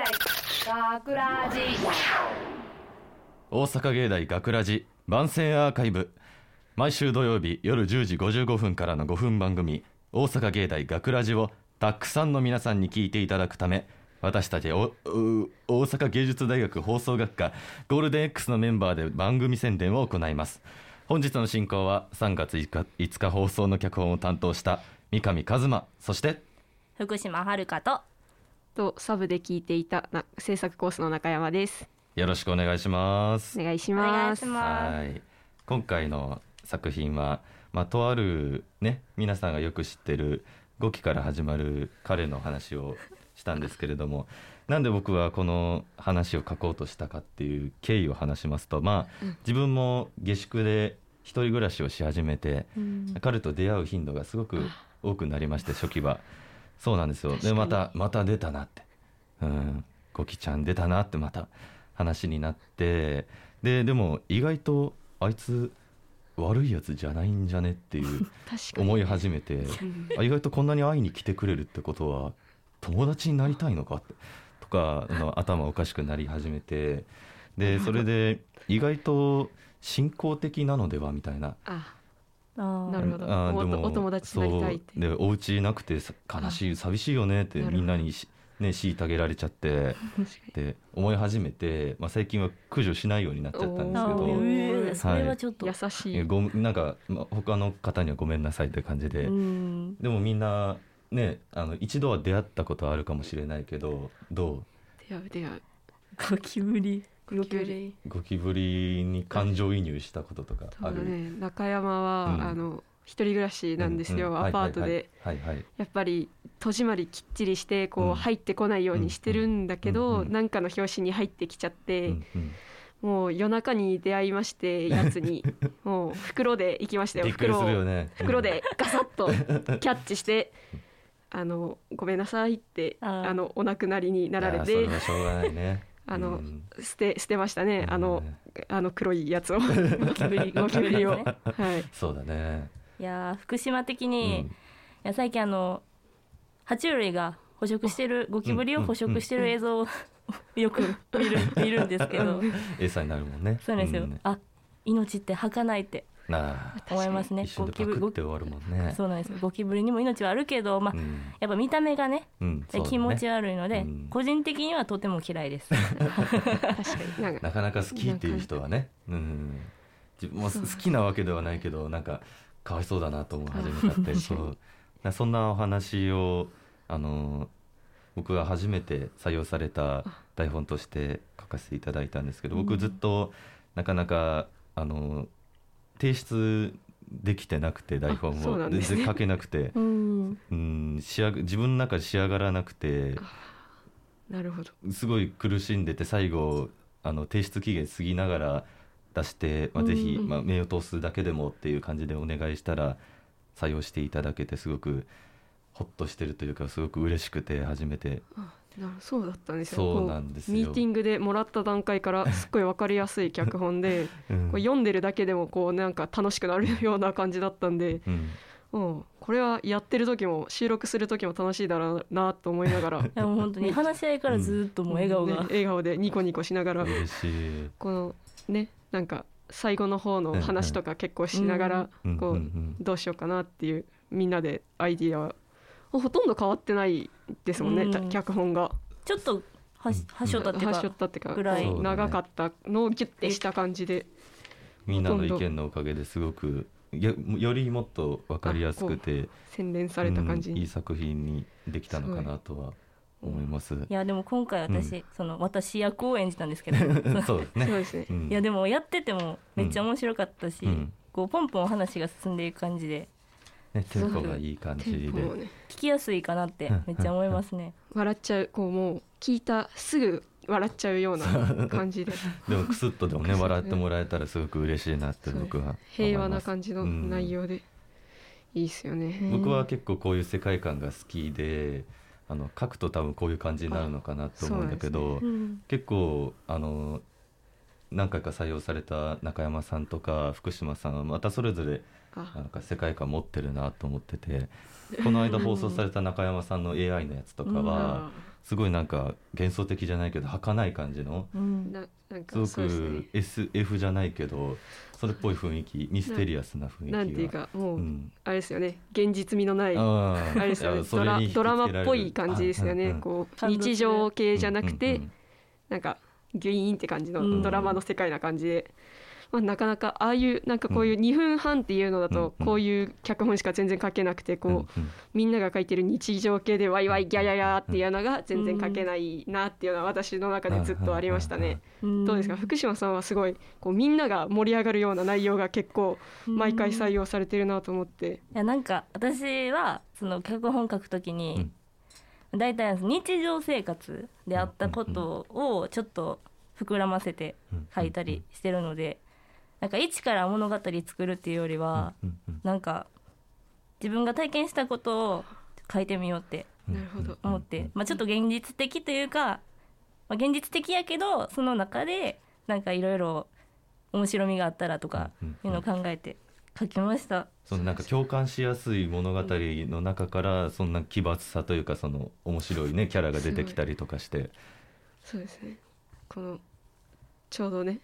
大学ラジ。大阪芸大学ラジ番宣アーカイブ。毎週土曜日夜10時55分からの5分番組「大阪芸大学ラジをたくさんの皆さんに聞いていただくため私たちおう大阪芸術大学放送学科ゴールデン X のメンバーで番組宣伝を行います。本日の進行は3月5日 ,5 日放送の脚本を担当した三上一馬そして福島遥ととサブで聞いていたな制作コースの中山です。よろしくお願いします。お願いします。はい。今回の作品は、まあ、とあるね皆さんがよく知ってる5期から始まる彼の話をしたんですけれども なんで僕はこの話を書こうとしたかっていう経緯を話しますとまあ自分も下宿で一人暮らしをし始めて、彼と出会う頻度がすごく多くなりまして初期はそうなんですよ。でまたまた出たなって。うん。ゴキちゃん出たなってまた話になって。ででも意外とあいつ悪いやつじゃないんじゃねっていう。思い始めて。あ意外とこんなに会いに来てくれるってことは友達になりたいのかって。とかあの頭おかしくなり始めて。でそれで意外と信仰的なのではみたいななるほど。あーでもおお友達になりたいってでお家なくてさ悲しい寂しいよねってみんなにしね虐げられちゃって。で思い始めて、まあ、最近は駆除しないようになっちゃったんですけあどー。えー。それはちょっと、優しい。ごなんか、まあ、他の方にはごめんなさいって感じで、うん。でもみんなねあの一度は出会ったことはあるかもしれないけどど出会う出会う。ゴ キブリゴキブリ。うゴキブリに感情移入したこととかある、ね。中山は、うん。あの一人暮らしなんですよ。ううアパートで。はい。はいはいはい。やっぱり戸締まりきっちりしてこう、うん。入ってこないようにしてるんだけど、うんうんなんかの表紙に入ってきちゃって、うんうん。もう夜中に出会いましてやつに。もう袋で行きましたよびっくりするよね。袋でガサッと キャッチして「あのごめんなさい」ってあのお亡くなりになられて。はしょうがないねあのうん。捨て捨てましたね。あのあの黒いやつを。ゴキブリゴキブリを。ね。はい。そうだね。いやー福島的うに、いんや最近あの爬虫類が捕食してるゴキブリを捕食してる映像を よく見る見るんですけど。餌になるもんね。そうなんですよ、ん。あ命って儚いって思いますね。ゴって終わるもんね。そうなんです。よゴキブリにも命はあるけどまあ、うん。やっぱ見た目がねうん気持ち悪いので、うん。個人的にはとても嫌いです。確かに。なんかなかなか好きっていう人はね、うん、自分も好きなわけではないけどなんかかわいそうだなと思い始めちゃってそう。なそんなお話をあの僕が初めて採用された台本として書かせていただいたんですけど僕ずっとなかなかあの提出できてなくて台本あそうをなんですね。全然書けなくて、うん。うん、仕上が自分の中で仕上がらなくて。なるほど。すごい苦しんでて最後あの提出期限過ぎながら出して、まあ、ぜひ、うんまあ、目を通すだけでもっていう感じでお願いしたら採用していただけてすごくほっとしてるというかすごく嬉しくて初めてそうだったんですよ。そうなんですミーティングでもらった段階からすっごい分かりやすい脚本で うん。こう読んでるだけでもこうなんか楽しくなるような感じだったんで、うん。うん、これはやってる時も収録する時も楽しいだろうなと思いながら。いやもう本当に話し合いからずっともう笑顔が、ね笑顔でニコニコしながら嬉しい。このねなんか最後の方の話とか結構しながらうん。こうん。うん。うどうしようかなっていうみんなでアイディアほとんど変わってないですもんね、うん。た脚本が。ちょっとはしはしょったっていうはしょかったってかぐらい。長かったのをギュッてした感じで。みんなの意見のおかげですごくよよりもっと分かりやすくて洗練された感じに。うんいい作品にできたのかなとは思います。いやでも今回私、その私役を演じたんですけど。そうですね。そうですね。うん。いやでもやっててもめっちゃ面白かったし、うん。こうポンポン話が進んでいく感じでね、テンポがいい感テじでね。聞きやすいかなってめっちゃ思いますね。笑っちゃうこうもう聞いたすぐ笑っちゃうような感じで。でもクスッとでもね笑ってもらえたらすごく嬉しいなって僕は平和な感じのうん内容で。いいっすよね。うん僕は結構こういう世界観が好きであの書くと多分こういう感じになるのかなと思うんだけど、うん。結構あの何回か採用された中山さんとか福島さんはまたそれぞれあなんか世界観持ってるなと思ってて この間放送された中山さんの AI のやつとかは、すごいなんか幻想的じゃないけど儚い感じのすごく SF じゃないけどそれっぽい雰囲気ミステリアスな雰囲気が。なんていうかもう、うん。あれですよね。現実味のないあれですよいねドラマっぽい感じですよね、こう日常系じゃなくて、なんかギュイーンって感じうん。のドラマの世界な感じで、まあ、なかなかああいうなんかこういう2分半っていうのだとうん。こういう脚本しか全然書けなくてこう、みんなが書いてる日常系でワイワイギャヤヤっていうのが全然書けないなっていうのは私の中でずっとありましたね。うん。どうですか？福島さんはすごいこうみんなが盛り上がるような内容が結構毎回採用されてるなと思って。いやなんか私はその脚本書くときに、大体日常生活であったことをちょっと膨らませて書いたりしてるので、なんか一から物語作るっていうよりは、なんか自分が体験したことを書いてみようってうん。なるほど。思って、まあ、ちょっと現実的というか、まあ、現実的やけどその中でなんかいろいろ面白みがあったらとかうん。いうのを考えて書きました。そのなんか共感しやすい物語の中からそんな奇抜さというかその面白いねキャラが出てきたりとかして。そうですね。このちょうどね、うん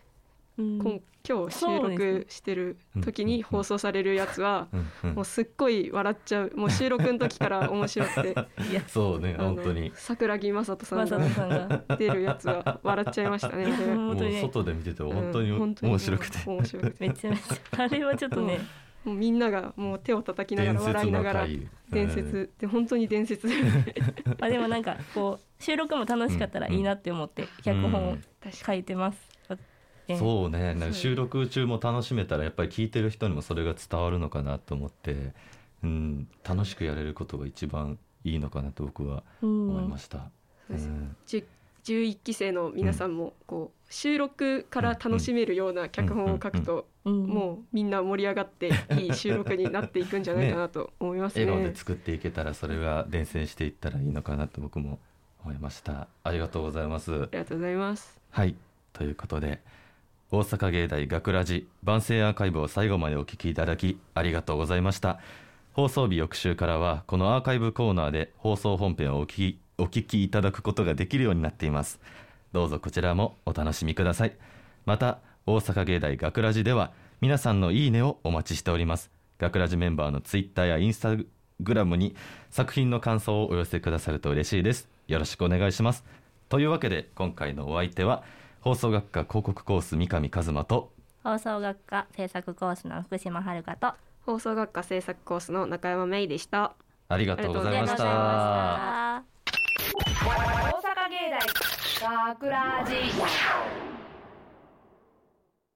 今今日収録してる時に放送されるやつは、うんうん。もうすっごい笑っちゃう。もう収録の時から面白くて。い やそうね本当に。桜木雅人さんがさんが。出るやつは笑っちゃいましたね。もう本当に。外で見てても本当に面白くて。面白くて。めちゃめちゃあれはちょっとね。もうみんながもう手を叩きながら笑いながら回伝説。で本当に伝説。あでもなんかこう収録も楽しかったらいいなって思って脚本を書いてます。うそうね。なんかそう収録中も楽しめたらやっぱり聞いてる人にもそれが伝わるのかなと思って、うん、楽しくやれることが一番いいのかなと僕はん思いました。そうです。うん。10 11期生の皆さんもこう収録から楽しめるような脚本を書くとうんもうみんな盛り上がっていい収録になっていくんじゃないかなと思いますね。笑顔で作っていけたらそれが伝染していったらいいのかなと僕も思いました。ありがとうございます。ありがとうございます。はい。ということで大阪芸大学ラジ番宣アーカイブを最後までお聞きいただきありがとうございました。放送日翌週からはこのアーカイブコーナーで放送本編をお聞きお聞きいただくことができるようになっています。どうぞこちらもお楽しみください。また大阪芸大学ラジでは皆さんのいいねをお待ちしております。学ラジメンバーのツイッターやインスタグラムに作品の感想をお寄せくださると嬉しいです。よろしくお願いします。というわけで今回のお相手は放送学科広告コース三上和馬と放送学科制作コースの福島遥と放送学科制作コースの中山芽衣でした。ありがとうございました。大阪芸大学ラジ